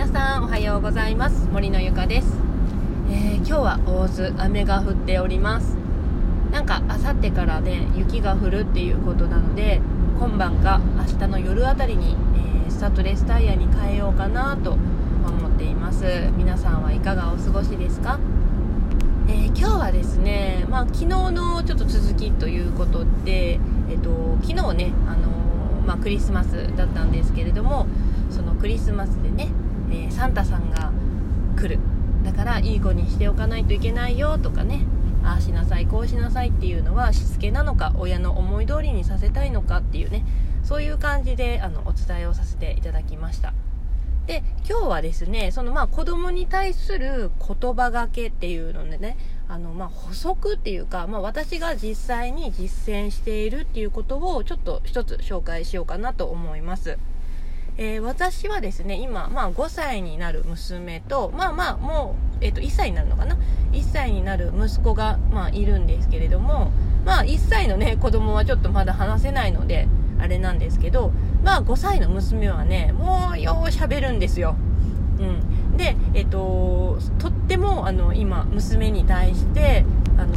皆さんおはようございます。森のゆかです、えー、今日は大津雨が降っております。なんかあさってからね雪が降るっていうことなので今晩か明日の夜あたりに、えー、スタッドレスタイヤに変えようかなと思っています。皆さんはいかがお過ごしですか？えー、今日はですね、まあ、昨日のちょっと続きということで、えーと、昨日ね、あのー、まあ、クリスマスだったんですけれどもそのクリスマスでね、えー、サンタさんが来る。だからいい子にしておかないといけないよとかね。ああしなさいこうしなさいっていうのはしつけなのか親の思い通りにさせたいのかっていうね。そういう感じであのお伝えをさせていただきました。で今日はですねそのまあ子供に対する言葉がけっていうのでねあのまあ補足っていうか、まあ、私が実際に実践しているっていうことをちょっと一つ紹介しようかなと思います。えー、私はですね今、まあ、5歳になる娘とまあまあもう、えー、と1歳になるのかな？1歳になる息子が、まあ、いるんですけれどもまあ1歳のね子供はちょっとまだ話せないのであれなんですけどまあ5歳の娘はねもうよう喋るんですよ。うん。でえっ、ー、ととってもあの今娘に対してあの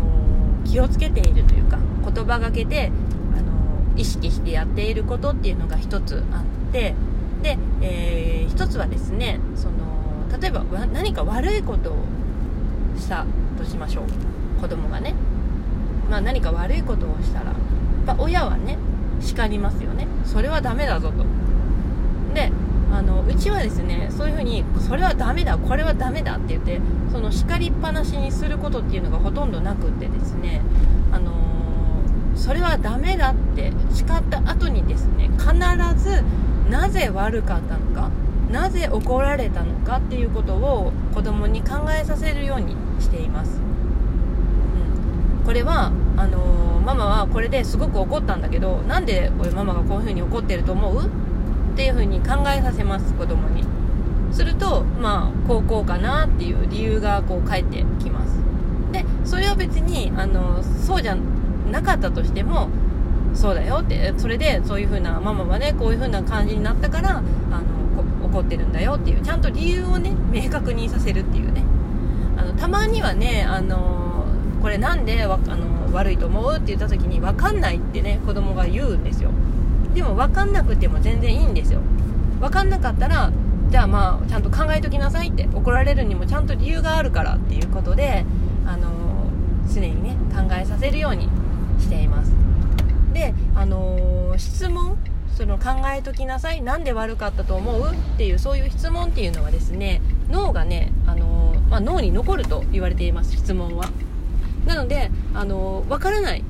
気をつけているというか言葉がけであの意識してやっていることっていうのが一つあってで、えー、一つはですねその例えば何か悪いことをしたとしましょう。子供がね、まあ、何か悪いことをしたらやっぱ親はね叱りますよね。それはダメだぞと。であのうちはですねそういうふうにそれはダメだこれはダメだって言ってその叱りっぱなしにすることっていうのがほとんどなくってですねあの、それはダメだって叱った後にですね必ずなぜ悪かったのかなぜ怒られたのかっていうことを子供に考えさせるようにしています、うん、これはあのー、ママはこれですごく怒ったんだけどなんで俺ママがこういう風に怒ってると思う？っていう風に考えさせます子供に。するとまあこうこうかなっていう理由がこう返ってきます。でそれは別にあのそうじゃなかったとしてもそうだよってそれでそういう風なママはねこういう風な感じになったからあの怒ってるんだよっていうちゃんと理由をね明確にさせるっていうね。あのたまにはねあのこれなんでわあの悪いと思うって言った時に分かんないってね子供が言うんですよ。でも分かんなくても全然いいんですよ。分かんなかったらじゃあまあちゃんと考えときなさいって怒られるにもちゃんと理由があるからっていうことであの常にね考えさせるようにしています。で、あのー、質問その考えときなさい何で悪かったと思うっていうそういう質問っていうのはですね脳がね、あのー、まあ、脳に残ると言われています質問は。なので、あのー、分からないっ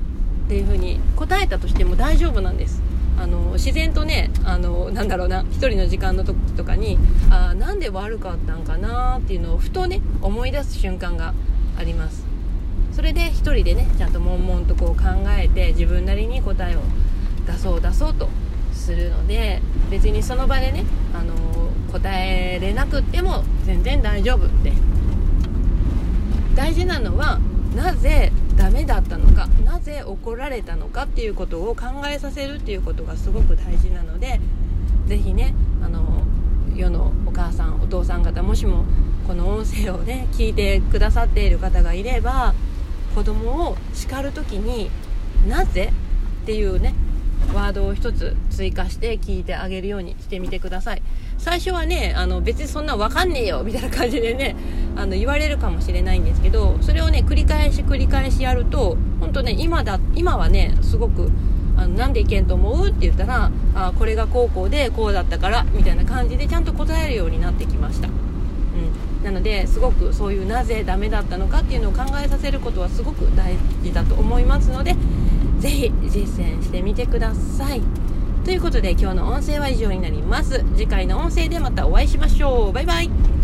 ていうふうに答えたとしても大丈夫なんです。あの自然とねあのなんだろうな1人の時間の時とかにあなんで悪かったんかなっていうのをふとね思い出す瞬間があります。それで1人でねちゃんと悶々とこう考えて自分なりに答えを出そう出そうとするので別にその場でね、あの答えれなくっても全然大丈夫って。大事なのはなぜダメだったのかなぜ怒られたのかっていうことを考えさせるっていうことがすごく大事なので是非ねあの世のお母さんお父さん方もしもこの音声をね聞いてくださっている方がいれば子供を叱る時に「なぜ?」っていうねワードを1つ追加して聞いてあげるようにしてみてください最初はねあの別にそんな分かんねえよみたいな感じでねあの言われるかもしれないんですけどそれをね繰り返し繰り返しやると本当ね今だ今はねすごくあのなんでいけんと思うって言ったらあこれが高校でこうだったからみたいな感じでちゃんと答えるようになってきましたのですごくそういうなぜダメだったのかっていうのを考えさせることはすごく大事だと思いますので是非実践してみてください。ということで今日の音声は以上になります。次回の音声でまたお会いしましょう。バイバイ。